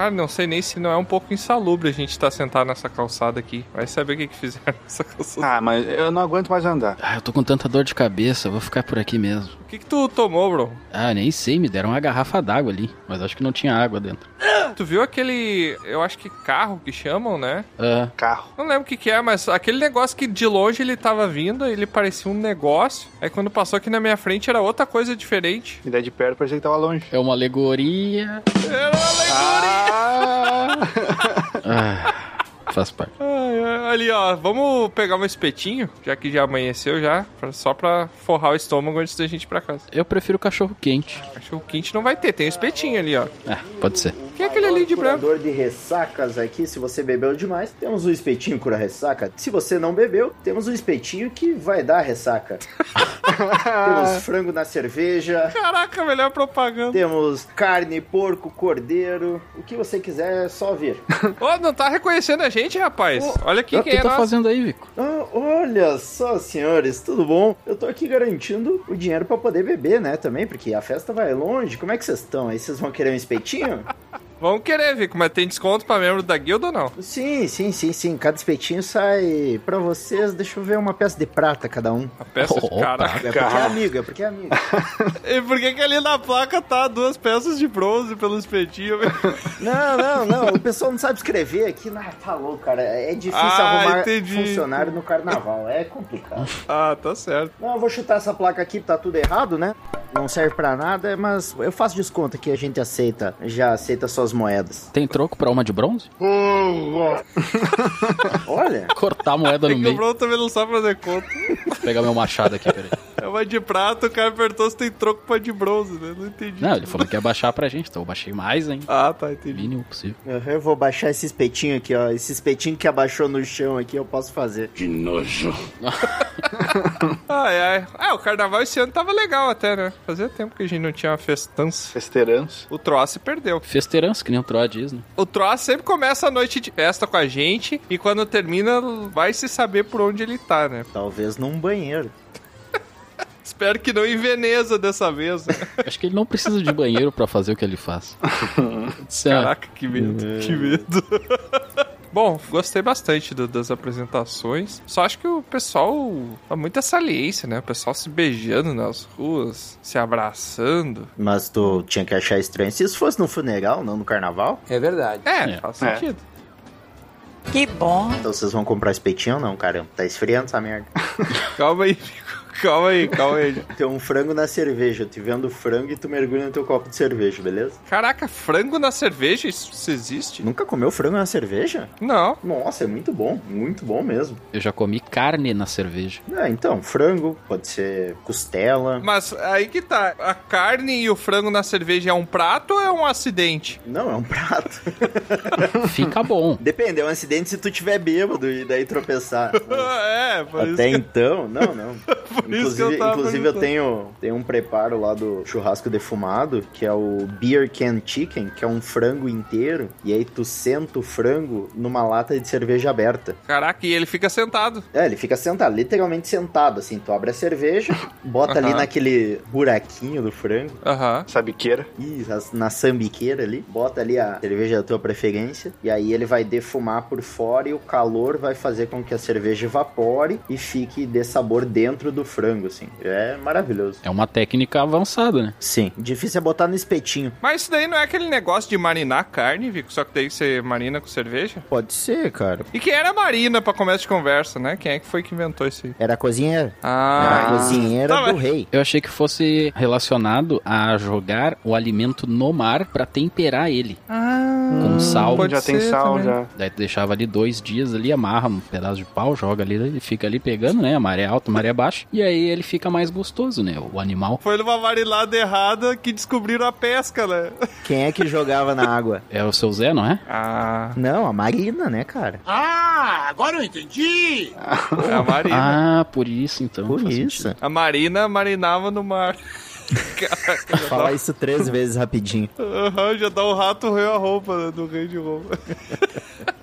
Cara, não sei nem se não é um pouco insalubre a gente estar sentado nessa calçada aqui. Vai saber o que, que fizeram nessa calçada. Ah, mas eu não aguento mais andar. Ah, eu tô com tanta dor de cabeça, vou ficar por aqui mesmo. O que, que tu tomou, bro? Ah, nem sei, me deram uma garrafa d'água ali, mas acho que não tinha água dentro. Tu viu aquele, eu acho que carro que chamam, né? Ah, Carro. Não lembro o que, que é, mas aquele negócio que de longe ele tava vindo, ele parecia um negócio. Aí quando passou aqui na minha frente era outra coisa diferente. E daí de perto parecia que tava longe. é uma alegoria. Era uma alegoria. Ah! Ah, faz parte. Ali, ó, vamos pegar um espetinho, já que já amanheceu já, pra- só pra forrar o estômago antes da gente ir pra casa. Eu prefiro cachorro quente. Cachorro quente não vai ter, tem o espetinho ali, ó. Ah, pode ser. Ali de branco? Curador de ressacas aqui, se você bebeu demais, temos o espetinho cura ressaca. Se você não bebeu, temos o espetinho que vai dar ressaca. temos frango na cerveja, Caraca, melhor propaganda. temos carne, porco, cordeiro, o que você quiser é só vir. Ô, não tá reconhecendo a gente, rapaz? Olha aqui o quem que é tá nós. fazendo aí, Vico? Ah, olha só, senhores, tudo bom? Eu tô aqui garantindo o dinheiro pra poder beber, né, também, porque a festa vai longe. Como é que vocês estão aí? Vocês vão querer um espetinho? Vamos querer, Vico, mas tem desconto pra membro da guilda ou não? sim, sim, sim, sim. Cada espetinho sai pra vocês, deixa eu ver, uma peça de prata cada um. A peça de Opa. caraca. É porque é amiga, é porque é amiga. E por que que ali na placa tá duas peças de bronze pelo espetinho? Não, não, não. O pessoal não sabe escrever aqui. Não, tá louco, cara. É difícil Ah, arrumar entendi. funcionário no carnaval. É complicado. ah, tá certo. Não, eu vou chutar essa placa aqui, tá tudo errado, né? Não serve pra nada, mas eu faço desconto aqui, a gente aceita. Já aceita suas moedas. Tem troco pra uma de bronze? Olha, Cortar a moeda no que o meio. Bruno também não sabe fazer conta. Vou pegar meu machado aqui, peraí. É uma de prata, o cara apertou se tem troco pra de bronze, né? Não entendi. Não, ele falou que ia baixar pra gente, então eu baixei mais ainda. Ah, tá, entendi. Mínimo possível. eu vou baixar esse espetinho aqui, ó. Esse espetinho que abaixou no chão aqui, eu posso fazer. Ai, ai. Ah, o carnaval esse ano tava legal até, né? Fazia tempo que a gente não tinha uma festança. Festeiranço. O Troá se perdeu. Festeirança, que nem o Troa diz, né? O Troá sempre começa a noite de festa com a gente e quando termina vai se saber por onde ele tá, né? Talvez num banheiro. Espero que não em Veneza dessa vez. Acho que ele não precisa de banheiro pra fazer o que ele faz. É- Caraca, que medo, que medo. Bom, gostei bastante do- das apresentações. Só acho que o pessoal dá muita saliência, né? O pessoal se beijando nas ruas, se abraçando. Mas tu tinha que achar estranho se isso fosse no funeral, não no carnaval. É verdade. É, É. faz É. sentido. Que bom. Então vocês vão comprar espetinho ou não, caramba? Tá esfriando essa merda. Calma aí, Fico. Calma aí, calma aí. Tem um frango na cerveja. Eu te vendo frango e tu mergulha no teu copo de cerveja, beleza? Caraca, frango na cerveja? Isso, isso existe? Nunca comeu frango na cerveja? Não. Nossa, é muito bom. Muito bom mesmo. Eu já comi carne na cerveja. É, então, frango, pode ser costela. Mas aí que tá. A carne e o frango na cerveja é um prato ou é um acidente? Não, é um prato. Fica bom. Depende, é um acidente se tu tiver bêbado e daí tropeçar. é, por isso Até que... então, não, não. Por isso que eu Inclusive, tava inclusive eu tenho, tenho um preparo lá do churrasco defumado, que é o Beer Can Chicken, que é um frango inteiro, e aí tu senta o frango numa lata de cerveja aberta. Caraca, e ele fica sentado. É, ele fica sentado, literalmente sentado, assim, tu abre a cerveja, bota ali Aham. naquele buraquinho do frango, Aham. Sabiqueira. Ih, as- na sambiqueira ali, bota ali a cerveja da tua preferência, e aí ele vai defumar por fora e o calor vai fazer com que a cerveja evapore e fique de sabor dentro do frango, assim. É maravilhoso. É uma técnica avançada, né? Sim, difícil é botar no espetinho. Mas isso daí não é aquele negócio de marinar carne, Vico? Só que daí você marina com cerveja? Pode ser, cara. E quem era a Marina pra começo de conversa, né? Quem é que foi que inventou isso aí? Era a cozinheira. Era Ah, a cozinheira Tá, do mas- rei. Eu achei que fosse relacionado a jogar o alimento no mar pra temperar ele. Com sal. pode já tem sal, também. já. Daí tu deixava ali dois dias ali, amarra um pedaço de pau, joga ali, ele fica ali pegando, né? A maré alta, a maré baixa. E aí ele fica mais gostoso, né? O animal. Foi numa marinada errada que descobriram a pesca, né? Quem é que jogava na água? É o seu Zé, não é? Ah, Não, a Marina, né, cara? Ah, agora eu entendi. é a Marina. Ah, por isso então. Por isso. sentido. A Marina marinava no mar. Caraca, já Fala dá, isso três vezes rapidinho. Aham, já dá o rato rei a roupa né, do rei de roupa.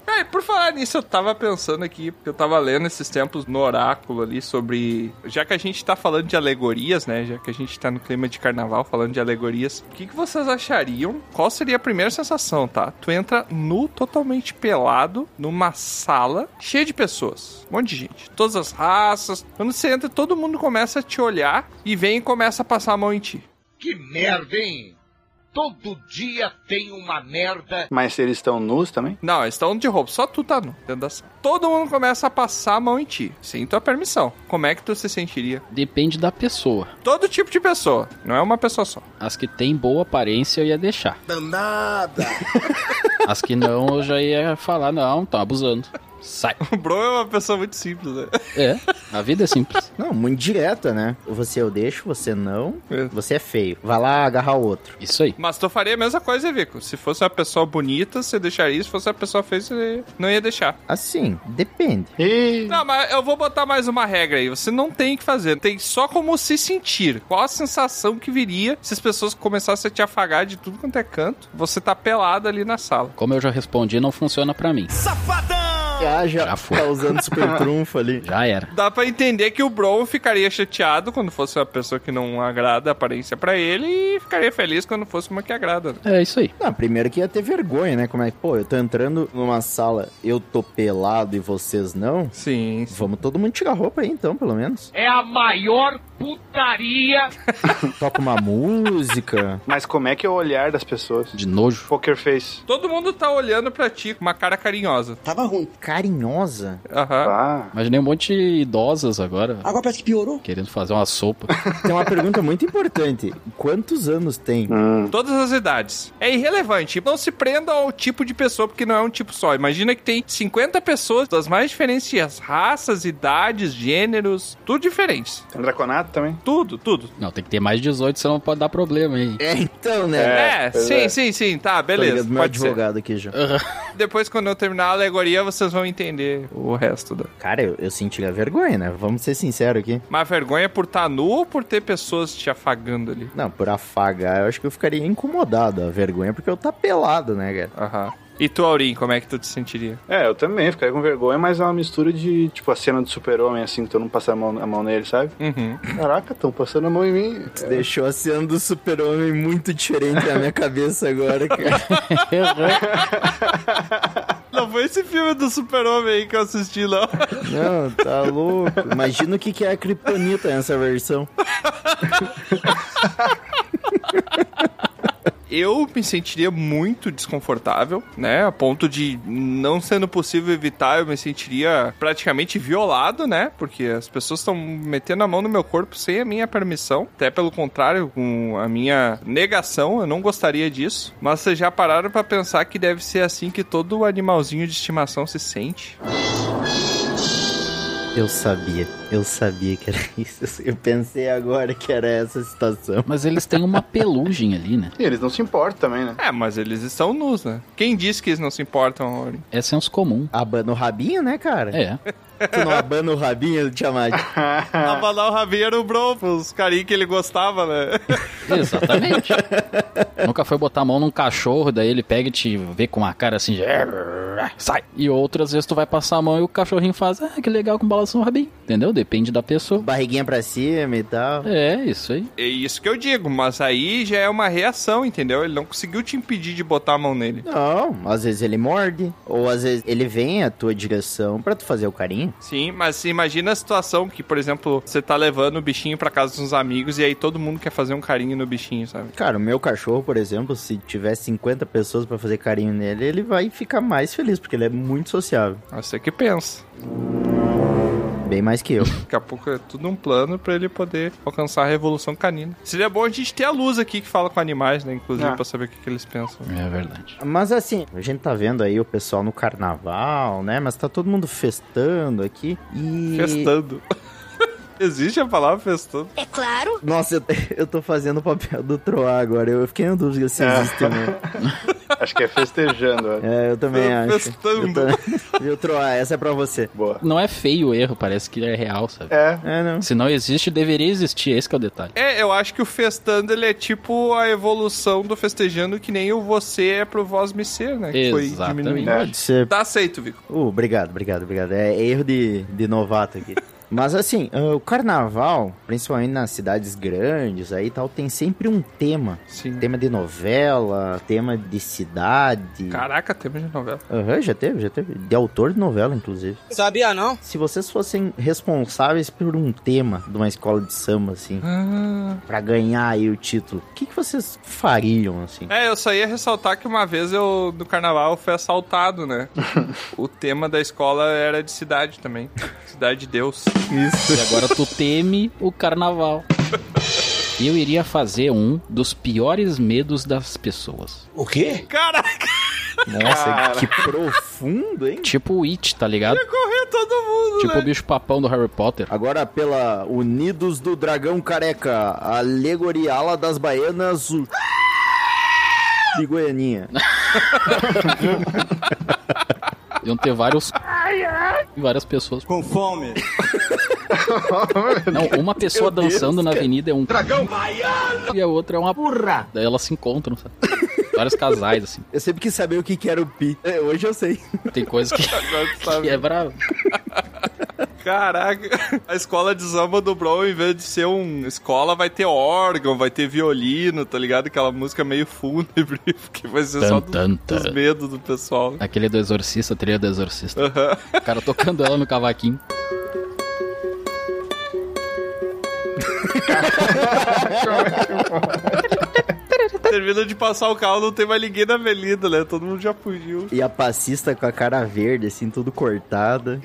E por falar nisso, eu tava pensando aqui, porque eu tava lendo esses tempos no oráculo ali sobre. Já que a gente tá falando de alegorias, né? Já que a gente tá no clima de carnaval falando de alegorias, o que, que vocês achariam? Qual seria a primeira sensação, tá? Tu entra nu, totalmente pelado, numa sala cheia de pessoas. Um monte de gente. Todas as raças. Quando você entra, todo mundo começa a te olhar e vem e começa a passar a mão em ti. Que merda, hein? Todo dia tem uma merda. Mas eles estão nus também? Não, eles estão de roupa, só tu tá nu dentro da sala. Todo mundo começa a passar a mão em ti, sem tua permissão. Como é que tu se sentiria? Depende da pessoa. Todo tipo de pessoa, não é uma pessoa só. As que tem boa aparência eu ia deixar. Danada. As que não, eu já ia falar, não, tá abusando. Sai. O Bro é uma pessoa muito simples, né? É, a vida é simples. Não, muito direta, né? Você eu deixo, você não. É. Você é feio. Vai lá agarrar o outro. Isso aí. Mas tu faria a mesma coisa, Vico. Se fosse uma pessoa bonita, você deixaria. Se fosse uma pessoa feia, você não ia deixar. Assim, depende. E... Não, mas eu vou botar mais uma regra aí. Você não tem que fazer. Tem só como se sentir. Qual a sensação que viria se as pessoas começassem a te afagar de tudo quanto é canto? Você tá pelado ali na sala. Como eu já respondi, não funciona pra mim. Ah, já, Já foi. tá usando super trunfo ali. Já era. Dá pra entender que o Bro ficaria chateado quando fosse uma pessoa que não agrada a aparência pra ele e ficaria feliz quando fosse uma que agrada. né? É isso aí. Não, primeiro que ia ter vergonha, né? Como é que, pô, eu tô entrando numa sala, eu tô pelado e vocês não? Sim, sim. Vamos todo mundo tirar roupa aí então, pelo menos. É a maior putaria. Toca uma música. Mas como é que é o olhar das pessoas? De nojo. Poker face. Todo mundo tá olhando pra ti com uma cara carinhosa. Tava ruim. Carinhosa. Aham. Ah, Imaginei um monte de idosas agora, Agora parece que piorou. querendo fazer uma sopa. Tem uma pergunta muito importante. Quantos anos tem? hum. Todas as idades. É irrelevante. Não se prenda ao tipo de pessoa, porque não é um tipo só. Imagina que tem 50 pessoas das mais diferentes raças, idades, gêneros, tudo diferentes. Tem draconato também? Tudo, tudo. Não, tem que ter mais de 18, senão pode dar problema aí. É, então, né? É, pois sim, é. sim, sim. Tá, Tô beleza. ligado, meu Pode ser. advogado aqui já. Depois, quando eu terminar a alegoria, vocês vão entender o resto da. Cara, eu, eu sentiria vergonha, né? Vamos ser sinceros aqui. Mas vergonha por estar nu ou por ter pessoas te afagando ali? Não, por afagar, eu acho que eu ficaria incomodado. A vergonha é porque eu tá pelado, né, cara? Aham. E tu, Aurim, como é que tu te sentiria? É, eu também ficaria com vergonha, mas é uma mistura de, tipo, a cena do super-homem, assim, que todo mundo passa a mão, a mão nele, sabe? Uhum. Caraca, estão passando a mão em mim. Deixou a cena do super-homem muito diferente na minha cabeça agora, cara. Não foi esse filme do super-homem aí que eu assisti, não. Não, tá louco. Imagina o que que é a Kryptonita nessa versão. Eu me sentiria muito desconfortável, né? A ponto de não sendo possível evitar, eu me sentiria praticamente violado, né? Porque as pessoas estão metendo a mão no meu corpo sem a minha permissão. Até pelo contrário, com a minha negação, eu não gostaria disso. Mas vocês já pararam pra pensar que deve ser assim que todo animalzinho de estimação se sente? Eu sabia, eu sabia que era isso. Eu pensei agora que era essa situação. Mas eles têm uma pelugem ali, né? E eles não se importam também, né? É, mas eles estão nus, né? Quem disse que eles não se importam, Aurim? É senso comum. Abana o rabinho, né, cara? É. Tu não abana o rabinho, Tiamat? Abanar o rabinho era o bro, os carinhos que ele gostava, né? Exatamente. Nunca foi botar a mão num cachorro, daí ele pega e te vê com uma cara assim, de... sai. E outras vezes tu vai passar a mão e o cachorrinho faz, ah, que legal com balança no rabinho. Entendeu? Depende da pessoa. Barriguinha pra cima e tal. É, isso aí. É isso que eu digo, mas aí já é uma reação, entendeu? Ele não conseguiu te impedir de botar a mão nele. Não, às vezes ele morde, ou às vezes ele vem à tua direção pra tu fazer o carinho. Sim, mas imagina a situação que, por exemplo, você tá levando o bichinho pra casa dos amigos e aí todo mundo quer fazer um carinho no bichinho, sabe? Cara, o meu cachorro, por exemplo, se tiver 50 pessoas pra fazer carinho nele, ele vai ficar mais feliz, porque ele é muito sociável. Você que pensa. Bem mais que eu. Daqui a pouco é tudo um plano pra ele poder alcançar a revolução canina. Seria bom a gente ter a luz aqui que fala com animais, né? Inclusive, Ah. pra saber o que, que eles pensam. É verdade. Mas assim, a gente tá vendo aí o pessoal no carnaval, né? Mas tá todo mundo festando aqui e. Festando. Existe a palavra festando? É claro. Nossa, eu, eu tô fazendo o papel do Troá agora. Eu fiquei em dúvida se existe, né? Acho que é festejando. ó. É, eu também acho. Festando. Eu também- Viu, Troa? Essa é pra você. Boa. Não é feio o erro, parece que é real, sabe? É, É, não. Se não existe, deveria existir. Esse que é o detalhe. É, eu acho que o festando ele é tipo a evolução do festejando que nem o você é pro voz me ser, né? Que foi Exatamente. diminuindo. Pode ser. Tá aceito, Vico. Uh, obrigado, obrigado, obrigado. É erro de, de novato aqui. Mas assim, ah, o carnaval, principalmente nas cidades grandes aí e tal, tem sempre um tema. Sim. Tema de novela, tema de cidade. Caraca, tema de novela. Aham, já teve, já teve. De autor de novela, inclusive. Sabia não? Se vocês fossem responsáveis por um tema de uma escola de samba, assim, Ah. pra ganhar aí o título, o que, que vocês fariam, assim? É, eu só ia ressaltar que uma vez eu, no carnaval, eu fui assaltado, né? o tema da escola era de cidade também. Cidade de Deus. E agora tu teme o carnaval. Eu iria fazer um dos piores medos das pessoas. O quê? Caraca, Nossa, que profundo, hein? Tipo o It, tá ligado? correr todo mundo, Tipo né? o bicho papão do Harry Potter. Agora pela Unidos do Dragão Careca, Alegoria Ala das Baianas, o... de Goianinha. Iam ter vários. Várias pessoas. Com fome. Não, uma pessoa Deus, dançando na avenida é um. Dragão E a outra é uma. Porra! Daí elas se encontram, sabe? Vários casais, assim. Eu sempre quis saber o que, que era o pi. É, hoje eu sei. Tem coisa que, que é bravo. Caraca, a escola de samba do Bro, em vez de ser um escola, vai ter órgão, vai ter violino, tá ligado? Aquela música meio fúnebre, que vai ser só Tan, do- tan, dos tan. medos do pessoal. Aquele do exorcista, trilha do exorcista. Aham. O cara tocando ela no cavaquinho. Termina de passar o carro, não tem mais ninguém na avenida, né? Todo mundo já fugiu. E a passista com a cara verde, assim, tudo cortada.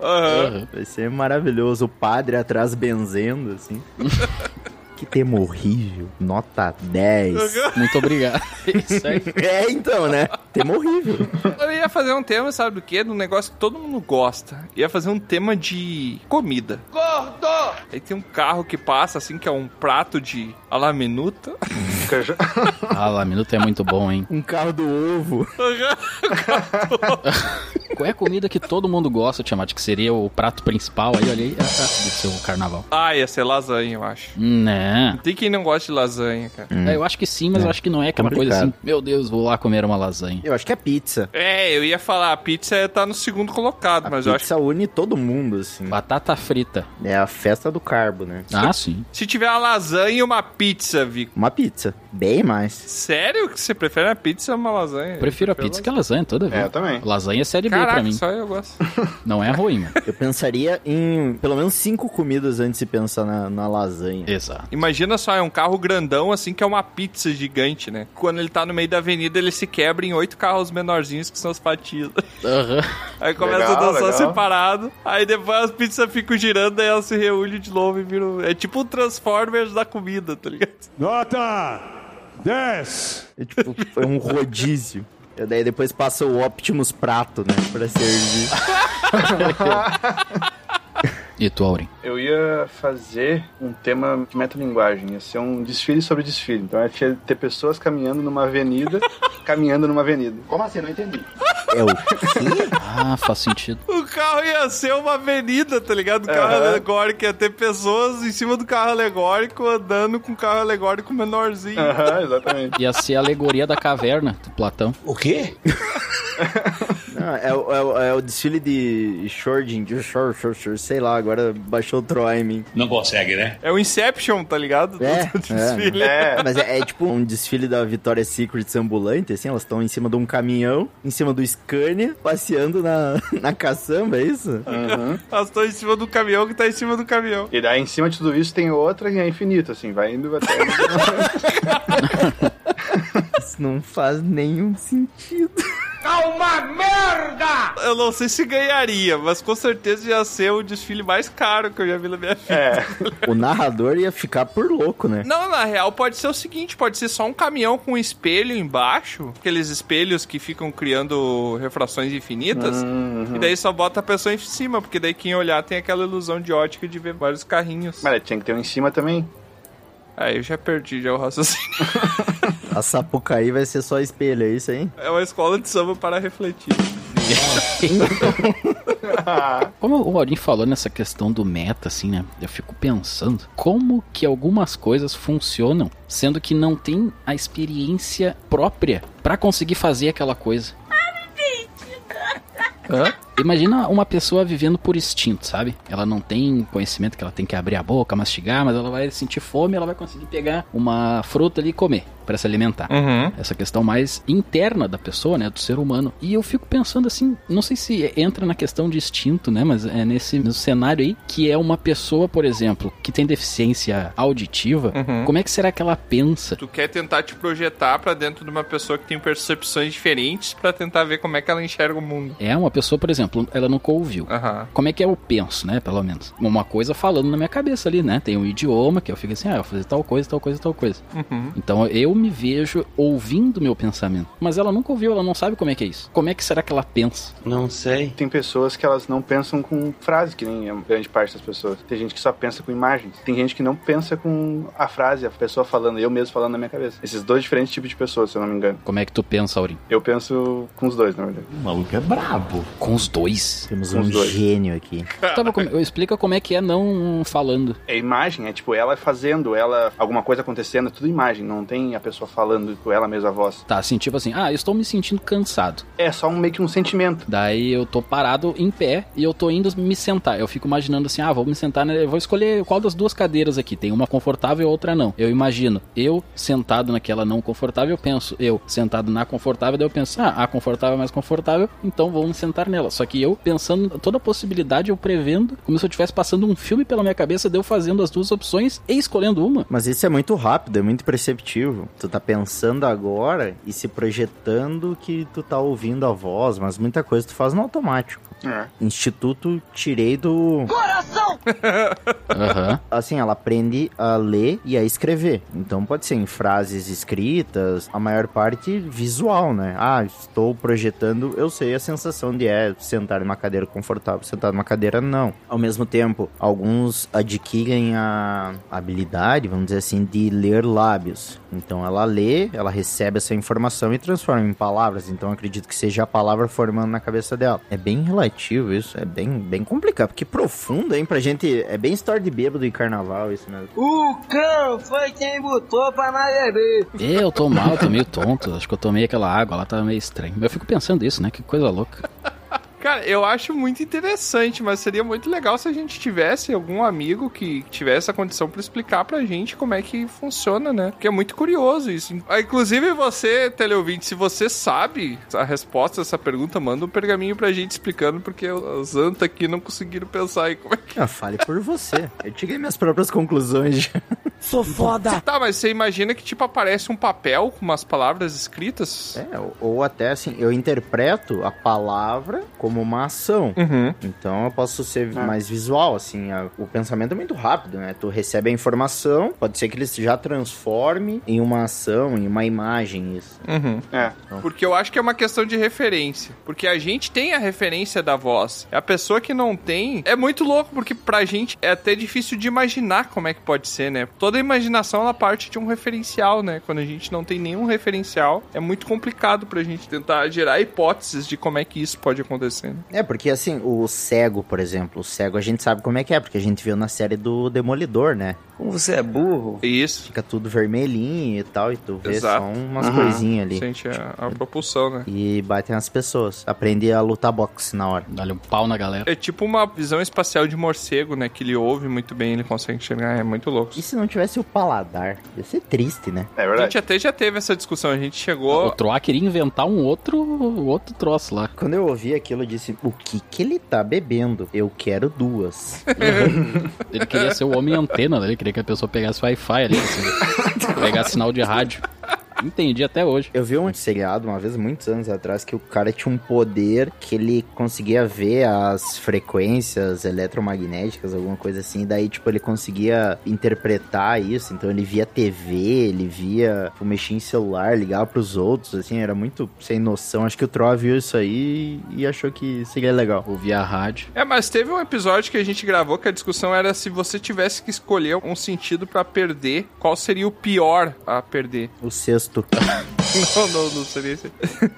Aham. Vai ser maravilhoso. O padre atrás benzendo, assim. que tema horrível. Nota 10. Muito obrigado. Isso aí. É, então, né? Tema horrível. Eu ia fazer um tema, sabe do quê? De um negócio que todo mundo gosta. Ia fazer um tema de comida. Gordo! Aí tem um carro que passa, assim, que é um prato de a la minuta. fica já- Ah, é muito bom, hein? Um carro do ovo. Qual é a comida que todo mundo gosta, Tiamat? Que seria o prato principal aí, olha aí, ah, ah, do seu carnaval. ah, ia ser lasanha, eu acho. Né? Tem quem não gosta de lasanha, cara. É, eu acho que sim, mas eu acho que não é aquela coisa Complicado. assim, meu Deus, vou lá comer uma lasanha. Eu acho que é pizza. É, eu ia falar, a pizza tá no segundo colocado, A mas eu acho pizza une todo mundo, assim. Batata frita. É a festa do carbo, né? Ah, sim. que se tiver uma lasanha e uma pizza, Vico. Uma pizza. Bem mais. Sério que você prefere a pizza ou uma lasanha? Eu prefiro a pizza que a lasanha toda vez. É, eu também. Lasanha é série B Caraca, pra mim. só eu gosto. Não é ruim, mano. Eu pensaria em pelo menos cinco comidas antes de pensar na, na lasanha. Exato. Imagina só, é um carro grandão assim que é uma pizza gigante, né? Quando ele tá no meio da avenida, ele se quebra em oito carros menorzinhos que são as fatias. Aham. Aí começa Legal, a dançar legal. separado. Aí depois as pizzas ficam girando, aí elas se reúnem de novo e viram. É tipo o Transformers da comida, tá ligado? Nota 10. É tipo, é um rodízio. E daí depois passa o Optimus Prato, né? Pra servir. E tu, Aurim? Eu ia fazer um tema de metalinguagem. Ia ser um desfile sobre desfile. Então ia ter- ter pessoas caminhando numa avenida, caminhando numa avenida. Como assim? Não entendi. É o quê? Ah, faz sentido. O carro ia ser uma avenida, tá ligado? O carro Aham. alegórico ia ter pessoas em cima do carro alegórico andando com o carro alegórico menorzinho. Aham, exatamente. Ia ser a alegoria da caverna do Platão. O quê? Não, é, o- é é o desfile de Shording, de Shor, Shor, Shor, sei lá, agora baixou o Troy em mim. Não consegue, né? É o Inception, tá ligado? É, Do desfile. É, Mas é, é tipo um desfile da Victoria's Secrets ambulante, assim, elas estão em cima de um caminhão, em cima do Scania, passeando na, na caçamba, é isso? Uhum. Elas estão em cima do caminhão que tá em cima do caminhão. E daí em cima de tudo isso tem outra que é infinito, assim, vai indo até. Isso não faz nenhum sentido. Eu não sei se ganharia, mas com certeza ia ser o desfile mais caro que eu já vi na minha vida. É. O narrador ia ficar por louco, né? Não, na real pode ser o seguinte, pode ser só um caminhão com um espelho embaixo, aqueles espelhos que ficam criando refrações infinitas, e daí só bota a pessoa em cima, porque daí quem olhar tem aquela ilusão de ótica de ver vários carrinhos. Mas tinha que ter um em cima também. Aí eu já perdi já o raciocínio. A Sapucaí vai ser só espelho, é isso aí? É uma escola de samba para refletir. Como o Aurim falou nessa questão do meta, assim, né? Eu fico pensando como que algumas coisas funcionam, sendo que não tem a experiência própria pra conseguir fazer aquela coisa. Hã? Imagina uma pessoa vivendo por instinto, sabe? Ela não tem conhecimento que ela tem que abrir a boca, mastigar, mas ela vai sentir fome, ela vai conseguir pegar uma fruta ali e comer para se alimentar. Uhum. Essa questão mais interna da pessoa, né, do ser humano. E eu fico pensando assim, não sei se entra na questão de instinto, né, mas é nesse no cenário aí que é uma pessoa, por exemplo, que tem deficiência auditiva, Uhum. como é que será que ela pensa? Tu quer tentar te projetar pra dentro de uma pessoa que tem percepções diferentes pra tentar ver como é que ela enxerga o mundo. É uma pessoa, por exemplo, ela nunca ouviu. Aham. Como é que eu penso, né? Pelo menos. Uma coisa falando na minha cabeça ali, né? Tem um idioma que eu fico assim, ah, eu vou fazer tal coisa, tal coisa, tal coisa. Uhum. Então eu me vejo ouvindo meu pensamento. Mas ela nunca ouviu, ela não sabe como é que é isso. Como é que será que ela pensa? Não sei. Tem pessoas que elas não pensam com frase, que nem a grande parte das pessoas. Tem gente que só pensa com imagens. Tem gente que não pensa com a frase, a pessoa falando, eu mesmo falando na minha cabeça. Esses dois diferentes tipos de pessoas, se eu não me engano. Como é que tu pensa, Aurim? Eu penso com os dois, na verdade. O maluco é brabo. Com os dois. Temos Com um gênio aqui. Com... eu explica como é que é não falando. É imagem, é tipo ela fazendo, ela alguma coisa acontecendo, é tudo imagem, não tem a pessoa falando com ela mesma a voz. Tá, assim, tipo assim, ah, eu estou me sentindo cansado. É só um meio que um sentimento. Daí eu tô parado em pé e eu tô indo me sentar. Eu fico imaginando assim, ah, vou me sentar, né? Eu vou escolher qual das duas cadeiras aqui. Tem uma confortável e outra não. Eu imagino, eu sentado naquela não confortável, eu penso, eu sentado na confortável, daí eu penso, ah, a confortável é mais confortável, então vou me sentar nela. Só que eu pensando toda a possibilidade, eu prevendo, como se eu estivesse passando um filme pela minha cabeça, deu fazendo as duas opções e escolhendo uma. Mas isso é muito rápido, é muito perceptível. Tu tá pensando agora e se projetando que tu tá ouvindo a voz, mas muita coisa tu faz no automático. É. Instituto tirei do. Aham. Assim, ela aprende a ler e a escrever. Então pode ser em frases escritas, a maior parte visual, né? Ah, estou projetando, eu sei a sensação de é sentar numa cadeira confortável, sentar numa cadeira não. Ao mesmo tempo, alguns adquirem a habilidade, vamos dizer assim, de ler lábios. Então ela lê, ela recebe essa informação e transforma em palavras. Então acredito que seja a palavra formando na cabeça dela. É bem relativo isso, é bem, bem complicado, porque profundo, hein, pra gente. É bem história de bêbado e carnaval isso mesmo. O cão foi quem botou pra nós beber. É, Eu tô mal, tô meio tonto. Acho que eu tomei aquela água lá, tava meio estranho. Eu fico pensando isso, né? Que coisa louca. Cara, eu acho muito interessante, mas seria muito legal se a gente tivesse algum amigo que tivesse a condição pra explicar pra gente como é que funciona, né? Porque é muito curioso isso. Ah, Inclusive você, teleouvinte, se você sabe a resposta dessa pergunta, manda um pergaminho pra gente explicando, porque os Anta aqui não conseguiram pensar aí como é que... Ah, fale por você. Eu tirei minhas próprias conclusões. Sou foda. Tá, mas você imagina que, tipo, aparece um papel com umas palavras escritas? É, ou- ou até assim, eu interpreto a palavra como uma ação. Uhum. Então eu posso ser mais visual, assim. a- o pensamento é muito rápido, né? Tu recebe a informação, pode ser que ele já transforme em uma ação, em uma imagem, isso. Uhum. É. Porque eu acho que é uma questão de referência. Porque a gente tem a referência da voz. A pessoa que não tem é muito louco, porque pra gente é até difícil de imaginar como é que pode ser, né? Toda imaginação ela parte de um referencial, né? Quando a gente não tem nenhum referencial, é muito complicado pra gente tentar gerar hipóteses de como é que isso pode acontecer. né? É, porque assim, o cego, por exemplo, o cego a gente sabe como é que é, porque a gente viu na série do Demolidor, né? Como você é burro. Isso. Fica tudo vermelhinho e tal, e tu vê Exato. só umas Uhum. coisinhas ali. Sente a, a propulsão, né? E batem as pessoas. Aprende a lutar boxe na hora. Dá-lhe um pau na galera. É tipo uma visão espacial de morcego, né? Que ele ouve muito bem, ele consegue enxergar. É muito louco. E se não tivesse o paladar? Ia ser triste, né? É A verdade. gente até já teve essa discussão. A gente O chegou. Troá queria inventar um outro, outro troço lá. Quando eu ouvi aquilo, eu disse: o que que ele tá bebendo? Eu quero duas. Ele queria ser o homem antena, né? ele queria que a pessoa pegasse Wi-Fi ali, assim, pegasse sinal de rádio. Entendi até hoje. Eu vi um seriado uma vez, muitos anos atrás, que o cara tinha um poder que ele conseguia ver as frequências eletromagnéticas, alguma coisa assim. Daí, tipo, ele conseguia interpretar isso. Então, ele via TV, ele via, tipo, mexia em celular, ligava pros outros, assim. Era muito sem noção. Acho que o Troa viu isso aí e achou que seria legal. Ouvi a rádio. É, mas teve um episódio que a gente gravou que a discussão era se você tivesse que escolher um sentido pra perder, qual seria o pior a perder? O sexto. esto. Não, não, não seria esse.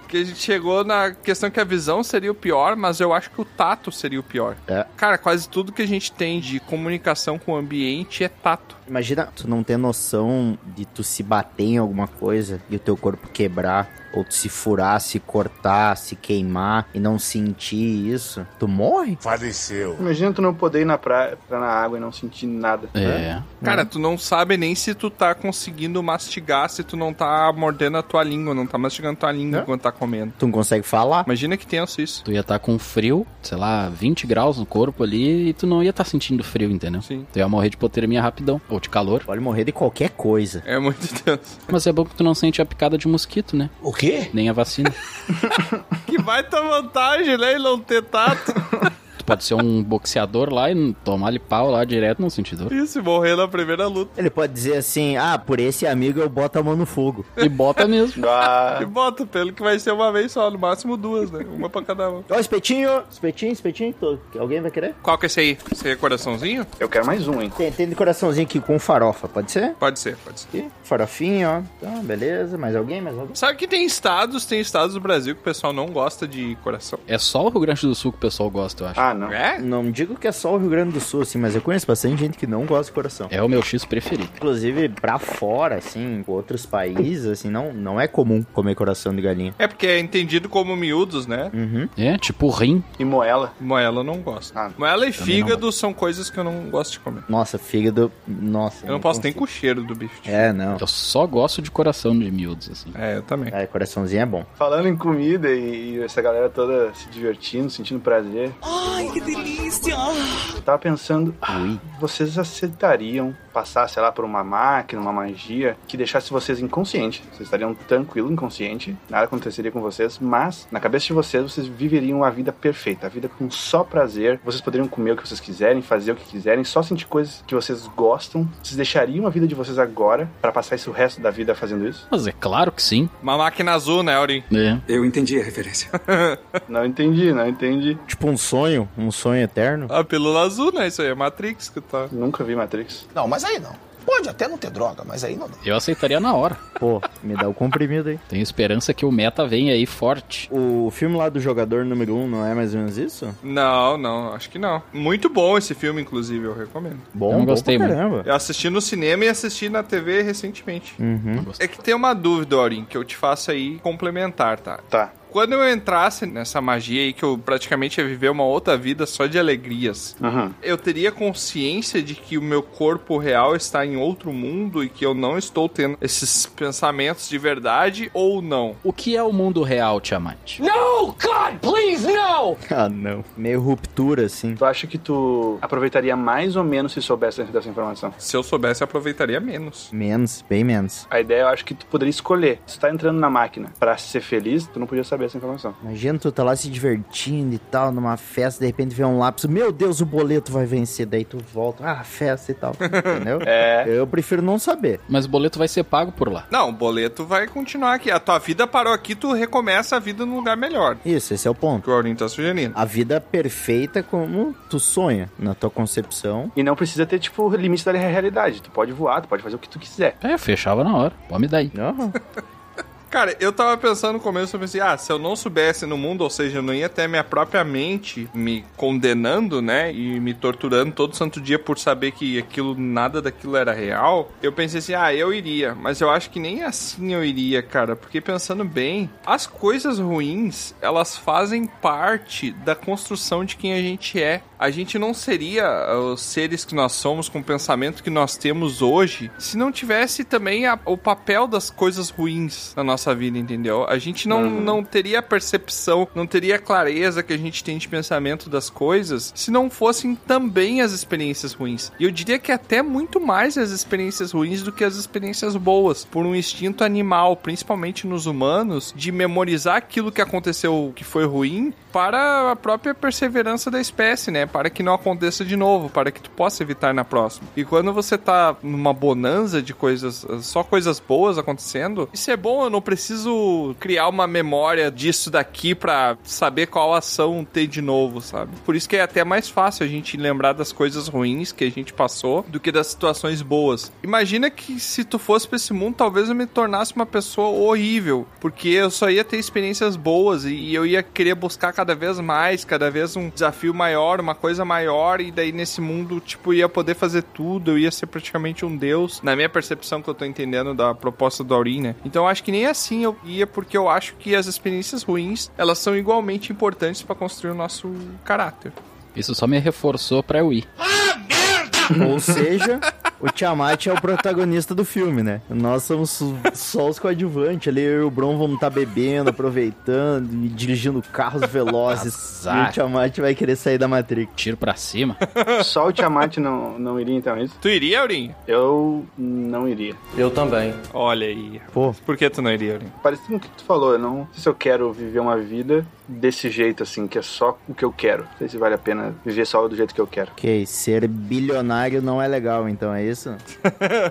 que a gente chegou na questão que a visão seria o pior, mas eu acho que o tato seria o pior. É. Cara, quase tudo que a gente tem de comunicação com o ambiente é tato. Imagina tu não ter noção de tu se bater em alguma coisa e o teu corpo quebrar, ou tu se furar, se cortar, se queimar e não sentir isso. Tu morre? Faleceu. Imagina tu não poder ir na praia, entrar na água e não sentir nada. É. Cara, tu não sabe nem se tu tá conseguindo mastigar, se tu não tá mordendo a tua língua, não tá mastigando tua língua É. enquanto tá comendo. Tu não consegue falar? Imagina que tenso isso. Tu ia estar com frio, sei lá, 20 graus no corpo ali e tu não ia estar sentindo frio, entendeu? Sim. Tu ia morrer de hipotermia rapidão, ou de calor. Pode morrer de qualquer coisa. É muito tenso. Mas é bom que tu não sente a picada de mosquito, né? O quê? Nem a vacina. Que baita vantagem, né? Ele não ter tato. pode ser um boxeador lá e tomar-lhe pau lá direto no sentido. Isso, morrer na primeira luta. Ele pode dizer assim: ah, por esse amigo eu boto a mão no fogo. E bota mesmo. Ah, E bota, pelo que vai ser uma vez só, no máximo duas, né? Uma pra cada um. Ó, espetinho, espetinho, espetinho. tô- Alguém vai querer? Qual que é esse aí? Esse aí é coraçãozinho? eu quero mais um, hein? Tem, tem de coraçãozinho aqui com farofa, pode ser? Pode ser, pode ser. Aqui, farofinho, ó. Então, beleza. Mais alguém? Mais alguém? Sabe que tem estados, tem estados do Brasil que o pessoal não gosta de coração. É só o Rio Grande do Sul que o pessoal gosta, eu acho. Ah, não. É? Não digo que é só o Rio Grande do Sul, assim, mas eu conheço bastante gente que não gosta de coração. É o meu X preferido. Inclusive, pra fora, assim, outros países, assim, não, não é comum comer coração de galinha. É porque é entendido como miúdos, né? Uhum. É, tipo rim. E moela. Moela eu não gosto. Ah, Moela e fígado são coisas que eu não gosto de comer. Nossa, fígado. Nossa. Eu não posso nem com o cheiro do bicho. É, não. Eu só gosto de coração de miúdos, assim. É, eu também. É, coraçãozinho é bom. Falando em comida e, e essa galera toda se divertindo, sentindo prazer. Ai, que delícia! Eu tava pensando, Ui. vocês aceitariam passar, sei lá, por uma máquina, uma magia, que deixasse vocês inconscientes. Vocês estariam tranquilo, inconsciente, nada aconteceria com vocês, mas na cabeça de vocês, vocês viveriam a vida perfeita, a vida com só prazer. Vocês poderiam comer o que vocês quiserem, fazer o que quiserem, só sentir coisas que vocês gostam. Vocês deixariam a vida de vocês agora para passar esse o resto da vida fazendo isso? Mas é claro que sim. Uma máquina azul, né, Aurim? É. Eu entendi a referência. Não entendi, não entendi. Tipo um sonho, um sonho eterno. A pílula azul, né? Isso aí é Matrix que tá. Nunca vi Matrix. Não, mas aí não. Pode até não ter droga, mas aí não. Eu aceitaria na hora. Pô, me dá o comprimido aí. Tenho esperança que o meta venha aí forte. O filme lá do jogador número 1 um, não é mais ou menos isso? Não, não, acho que não. Muito bom esse filme, inclusive, eu recomendo. Bom, Eu não bom gostei pra muito. caramba. Eu assisti no cinema e assisti na TV recentemente. Uhum. É que tem uma dúvida, Aurim, que eu te faço aí complementar, tá? Tá. Quando eu entrasse nessa magia aí, que eu praticamente ia viver uma outra vida só de alegrias, Uhum. eu teria consciência de que o meu corpo real está em outro mundo e que eu não estou tendo esses pensamentos de verdade ou não? O que é o mundo real, Tiamat? No, God, please, no! Ah, não. Meio ruptura, assim. Tu acha que tu aproveitaria mais ou menos se soubesse dessa informação? Se eu soubesse, eu aproveitaria menos. Menos, bem menos. A ideia eu acho que tu poderia escolher. Se tu tá entrando na máquina pra ser feliz, tu não podia saber essa informação. Imagina tu tá lá se divertindo e tal, numa festa, de repente vê um lápis, meu Deus, o boleto vai vencer, daí tu volta, ah, festa e tal, entendeu? É. Eu prefiro não saber. Mas o boleto vai ser pago por lá. Não, o boleto vai continuar aqui. A tua vida parou aqui, tu recomeça a vida num lugar melhor. Isso, esse é o ponto. Que o Aurim tá sugerindo. A vida perfeita como tu sonha, na tua concepção. E não precisa ter, tipo, limite da realidade. Tu pode voar, tu pode fazer o que tu quiser. É, fechava na hora. Pode me dar aí. Aham. Cara, eu tava pensando no começo, eu pensei, ah, se eu não soubesse no mundo, ou seja, eu não ia ter minha própria mente me condenando, né, e me torturando todo santo dia por saber que aquilo, nada daquilo era real, eu pensei assim, ah, eu iria, mas eu acho que nem assim eu iria, cara, porque pensando bem, as coisas ruins, elas fazem parte da construção de quem a gente é. A gente não seria uh, os seres que nós somos com o pensamento que nós temos hoje se não tivesse também a- o papel das coisas ruins na nossa nossa vida, entendeu? A gente não, não teria a percepção, não teria a clareza que a gente tem de pensamento das coisas se não fossem também as experiências ruins. E eu diria que até muito mais as experiências ruins do que as experiências boas, por um instinto animal, principalmente nos humanos, de memorizar aquilo que aconteceu que foi ruim para a própria perseverança da espécie, né? Para que não aconteça de novo, para que tu possa evitar na próxima. E quando você tá numa bonança de coisas, só coisas boas acontecendo, isso é bom, eu não preciso criar uma memória disso daqui para saber qual ação ter de novo, sabe? Por isso que é até mais fácil a gente lembrar das coisas ruins que a gente passou do que das situações boas. Imagina que se tu fosse pra esse mundo, talvez eu me tornasse uma pessoa horrível, porque eu só ia ter experiências boas e eu ia querer buscar cada vez mais, cada vez um desafio maior, uma coisa maior, e daí nesse mundo, tipo, ia poder fazer tudo, eu ia ser praticamente um deus, na minha percepção que eu tô entendendo da proposta do Aurim, né? Então acho que nem assim eu ia, porque eu acho que as experiências ruins, elas são igualmente importantes para construir o nosso caráter. Isso só me reforçou pra eu ir. Ou seja, o Tiamat é o protagonista do filme, né? Nós somos só os coadjuvantes ali. Eu e o Bron vamos estar bebendo, aproveitando e dirigindo carros velozes. E o Tiamat vai querer sair da Matrix. Tiro pra cima. Só o Tiamat não, não iria então, é isso? Tu iria, Aurim? Eu não iria. Eu também. Olha aí. Pô, Por que tu não iria, Aurim? Parecido com o que tu falou, eu não sei se eu quero viver uma vida desse jeito, assim, que é só o que eu quero. Não sei se vale a pena viver só do jeito que eu quero. ok. Ser bilionário não é legal, então é isso?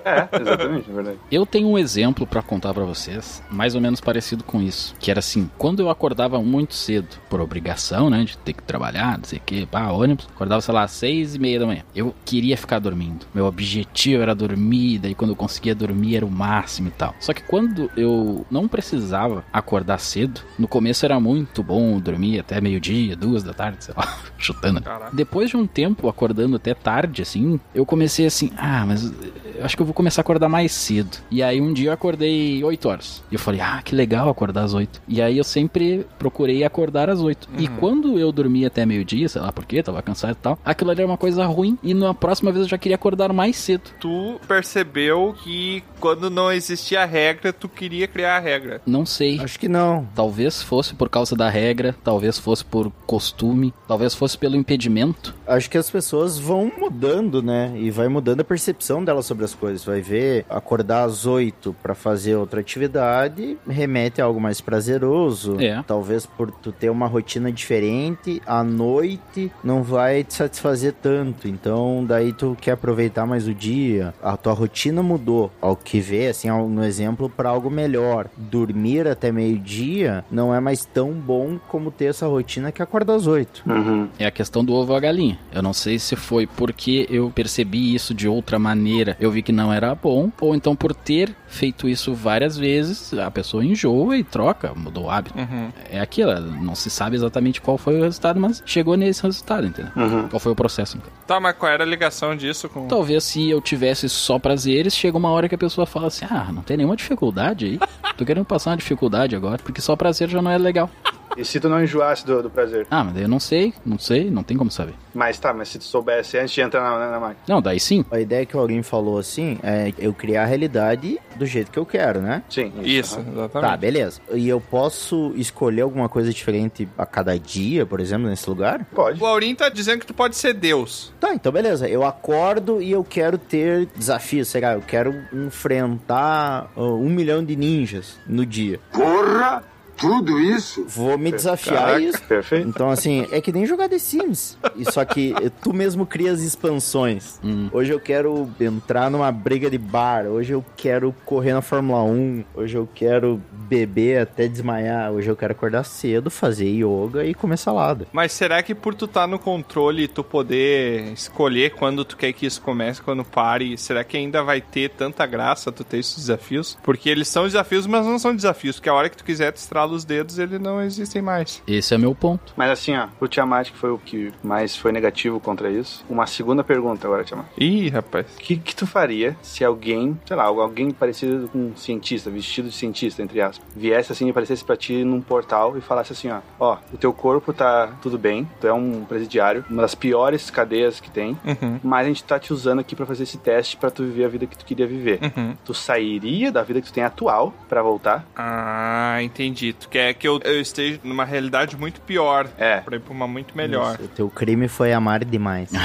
É, exatamente, é verdade. Eu tenho um exemplo pra contar pra vocês, mais ou menos parecido com isso. Que era assim, quando eu acordava muito cedo, por obrigação, né, de ter que trabalhar, não sei o que, pá, ônibus, acordava, sei lá, às seis e meia da manhã. Eu queria ficar dormindo. Meu objetivo era dormir, daí quando eu conseguia dormir era o máximo e tal. Só que quando eu não precisava acordar cedo, no começo era muito bom dormir até meio-dia, duas da tarde, sei lá, chutando. Caraca. Depois de um tempo acordando até tarde, assim, eu comecei assim, ah, mas eu acho que eu vou começar a acordar mais cedo. E aí um dia eu acordei 8 horas. E eu falei, ah, que legal acordar às 8. E aí eu sempre procurei acordar às 8. E quando eu dormia até meio-dia, sei lá por quê, tava cansado e tal, aquilo ali era uma coisa ruim. E na próxima vez eu já queria acordar mais cedo. Tu percebeu que quando não existia regra, tu queria criar a regra. Não sei. Acho que não. Talvez fosse por causa da regra, talvez fosse por costume, talvez fosse pelo impedimento. Acho que as pessoas vão mudando, né? E vai mudando a percepção delas sobre as coisas. Vai ver acordar às 8 pra fazer outra atividade remete a algo mais prazeroso. É. Talvez por tu ter uma rotina diferente, à noite não vai te satisfazer tanto. Então, daí tu quer aproveitar mais o dia. A tua rotina mudou. Ao que vê, assim, no exemplo, para algo melhor. Dormir até meio-dia não é mais tão bom como ter essa rotina que acorda às 8. Uhum. É a questão do ovo a galinha. Eu não sei se foi porque eu percebi isso de outra maneira, eu vi que não era bom, ou então por ter feito isso várias vezes, a pessoa enjoa e troca, mudou o hábito. Uhum. É aquilo, não se sabe exatamente qual foi o resultado, mas chegou nesse resultado, entendeu? Uhum. Qual foi o processo, então. Tá, mas qual era a ligação disso com. Talvez se eu tivesse só prazeres, chega uma hora que a pessoa fala assim: ah, não tem nenhuma dificuldade aí. Tô querendo passar uma dificuldade agora, porque só prazer já não é legal. E se tu não enjoasse do, do prazer? Ah, mas daí eu não sei, não sei, não tem como saber. Mas tá, mas se tu soubesse antes de entrar na, na, na máquina. Não, daí sim. A ideia que alguém falou assim é eu criar a realidade do jeito que eu quero, né? Sim, Isso, aham. exatamente. Tá, beleza. E eu posso escolher alguma coisa diferente a cada dia, por exemplo, nesse lugar? Pode. O Aurim tá dizendo que tu pode ser Deus. Tá, então beleza. Eu acordo e eu quero ter desafios. Será? Eu quero enfrentar uh, um milhão de ninjas no dia. Porra! Tudo isso? Vou me desafiar a Caraca, isso. Perfeito. Então, assim, é que nem jogar The Sims. E Só que tu mesmo cria as expansões. Hoje eu quero entrar numa briga de bar. Hoje eu quero correr na Fórmula 1. Hoje eu quero beber até desmaiar. Hoje eu quero acordar cedo, fazer yoga e comer salada. Mas será que por tu tá no controle e tu poder escolher quando tu quer que isso comece, quando pare, será que ainda vai ter tanta graça tu ter esses desafios? Porque eles são desafios, mas não são desafios, porque a hora que tu quiser tu estrala estalo os dedos eles não existem mais. Esse é meu ponto. Mas assim, ó, pro Tiamat, que foi o que mais foi negativo contra isso, uma segunda pergunta agora, Tiamat. Ih, rapaz. O que, que tu faria se alguém, sei lá, alguém parecido com um cientista, vestido de cientista, entre aspas, viesse assim e aparecesse pra ti num portal e falasse assim, ó, ó, o teu corpo tá tudo bem, tu é um presidiário, uma das piores cadeias que tem, Uhum. mas a gente tá te usando aqui pra fazer esse teste pra tu viver a vida que tu queria viver. Uhum. Tu sairia da vida que tu tem atual pra voltar? Ah, entendi. Tu quer que eu, eu esteja numa realidade muito pior. É. Pra ir pra uma muito melhor. Isso, o teu crime foi amar demais.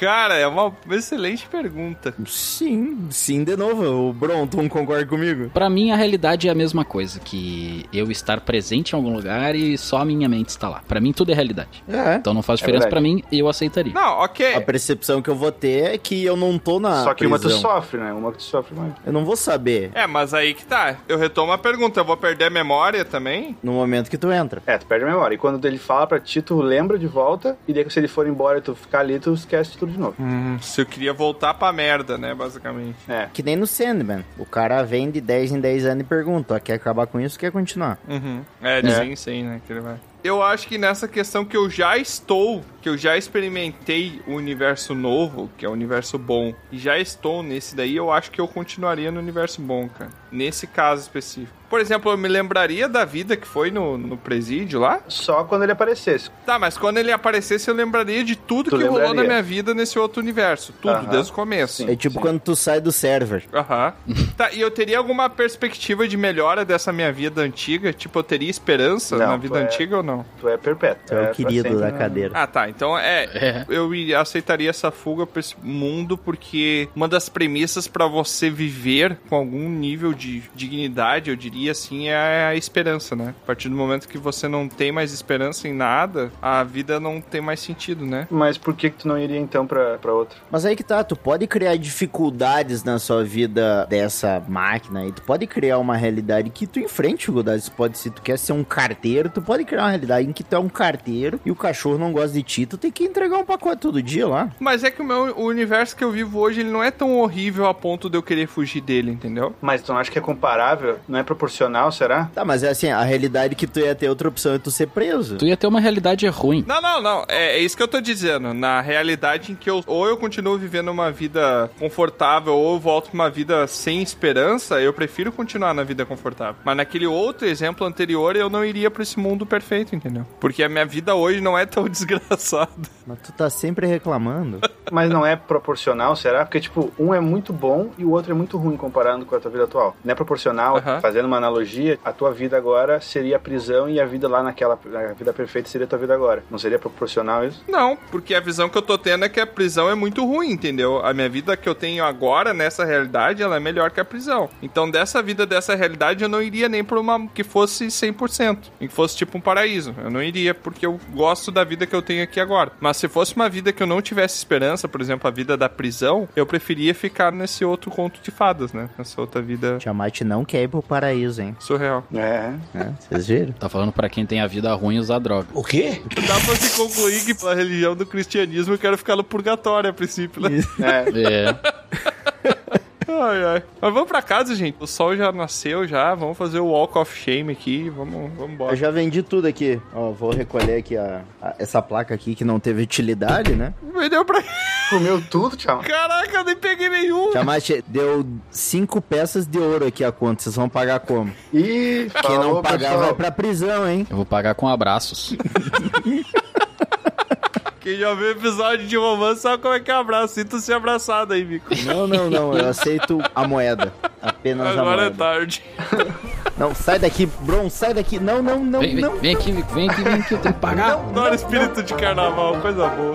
Cara, é uma excelente pergunta. sim, sim, de novo. O Bronton concorda comigo? Pra mim, a realidade é a mesma coisa, que eu estar presente em algum lugar e só a minha mente está lá. Pra mim, tudo é realidade. É. Então não faz É diferença verdade. pra mim e eu aceitaria. Não, ok. A percepção que eu vou ter é que eu não tô na Só que uma tu prisão. sofre, né? Uma que tu sofre mais. Eu não vou saber É, mas aí que tá. Eu retomo a pergunta. Eu vou perder a memória também? no momento que tu entra. É, tu perde a memória. E quando ele fala pra ti, tu lembra de volta, e daí se ele for embora e tu ficar ali, tu esquece tudo de novo. Hum, se eu queria voltar pra merda, né, basicamente. É. Que nem no Sandman. O cara vem de 10 em 10 anos e pergunta, ó, quer acabar com isso ou quer continuar? Uhum. É, dizem sim, né, que ele vai. Eu acho que nessa questão que eu já estou, que eu já experimentei o universo novo, que é o universo bom, e já estou nesse daí, eu acho que eu continuaria no universo bom, cara. Nesse caso específico. Por exemplo, eu me lembraria da vida que foi no, no presídio lá. Só quando ele aparecesse. Tá, mas quando ele aparecesse, eu lembraria de tudo Tu que rolou na lembraria. minha vida nesse outro universo. Tudo, Aham. desde o começo. Sim. É tipo quando tu sai do server. Aham. tá, e eu teria alguma perspectiva de melhora dessa minha vida antiga? Tipo, eu teria esperança Não, na vida é- antiga ou não? Tu é perpétuo. Tu é o pra querido da né? cadeira. Ah, tá. Então é. É. Eu iria- aceitaria essa fuga pra esse mundo porque uma das premissas pra você viver com algum nível de dignidade, eu diria assim, é a esperança, né? A partir do momento que você não tem mais esperança em nada, a vida não tem mais sentido, né? Mas por que que tu não iria então pra, pra outra? Mas aí que tá, tu pode criar dificuldades na sua vida dessa máquina aí. Tu pode criar uma realidade que tu enfrente dificuldades. Tu pode, se tu quer ser um carteiro, tu pode criar uma realidade em que tu é um carteiro e o cachorro não gosta de ti, tu tem que entregar um pacote todo dia lá. Mas é que o meu o universo que eu vivo hoje, ele não é tão horrível a ponto de eu querer fugir dele, entendeu? Mas tu não acha que é comparável? Não é proporcional, será? Tá, mas é assim, a realidade que tu ia ter outra opção é tu ser preso. Tu ia ter uma realidade ruim. Não, não, não. É, é isso que eu tô dizendo. Na realidade em que eu ou eu continuo vivendo uma vida confortável ou eu volto pra uma vida sem esperança, eu prefiro continuar na vida confortável. Mas naquele outro exemplo anterior, eu não iria pra esse mundo perfeito, entendeu? Porque a minha vida hoje não é tão desgraçada. Mas tu tá sempre reclamando. Mas não é proporcional, será? Porque, tipo, um é muito bom e o outro é muito ruim comparando com a tua vida atual. Não é proporcional, Aham. fazendo uma analogia, a tua vida agora seria a prisão e a vida lá naquela. A vida perfeita seria a tua vida agora. Não seria proporcional isso? Não, porque a visão que eu tô tendo é que a prisão é muito ruim, entendeu? A minha vida que eu tenho agora, nessa realidade, ela é melhor que a prisão. Então, dessa vida, dessa realidade, eu não iria nem pra uma que fosse 100%. E que fosse tipo um paraíso. Eu não iria porque eu gosto da vida que eu tenho aqui agora. Mas se fosse uma vida que eu não tivesse esperança, por exemplo, a vida da prisão, eu preferia ficar nesse outro conto de fadas, né? Nessa outra vida Tiamat não quer ir pro paraíso, hein? surreal. É. É, Vocês viram? Tá falando pra quem tem a vida ruim usar droga. O quê? Dá pra se concluir que pela religião do cristianismo eu quero ficar no purgatório a princípio, né? É. É. Ai, ai. Mas vamos pra casa, gente. O sol já nasceu já. Vamos fazer o Walk of Shame aqui. Vamos, vamos embora. Eu já vendi tudo aqui. Ó, vou recolher aqui a, a- essa placa aqui que não teve utilidade, né? Vendeu pra. Comeu tudo, tchau. Caraca, eu nem peguei nenhum. Tiamat deu cinco peças de ouro aqui a conta. Vocês vão pagar como? Ih, Quem não falou, pagar pessoal. vai pra prisão, hein? Eu vou pagar com abraços. Quem já viu episódio de romance sabe como é que é abraço. Sinta-se abraçado aí, Mico. Não, não, não. Eu aceito a moeda. Apenas a Agora é moeda. tarde. Não, sai daqui, Bron, sai daqui. Não, não, não, Vem, vem, não. vem aqui, vem aqui, vem aqui, eu tenho que pagar. Adoro espírito de carnaval, coisa boa.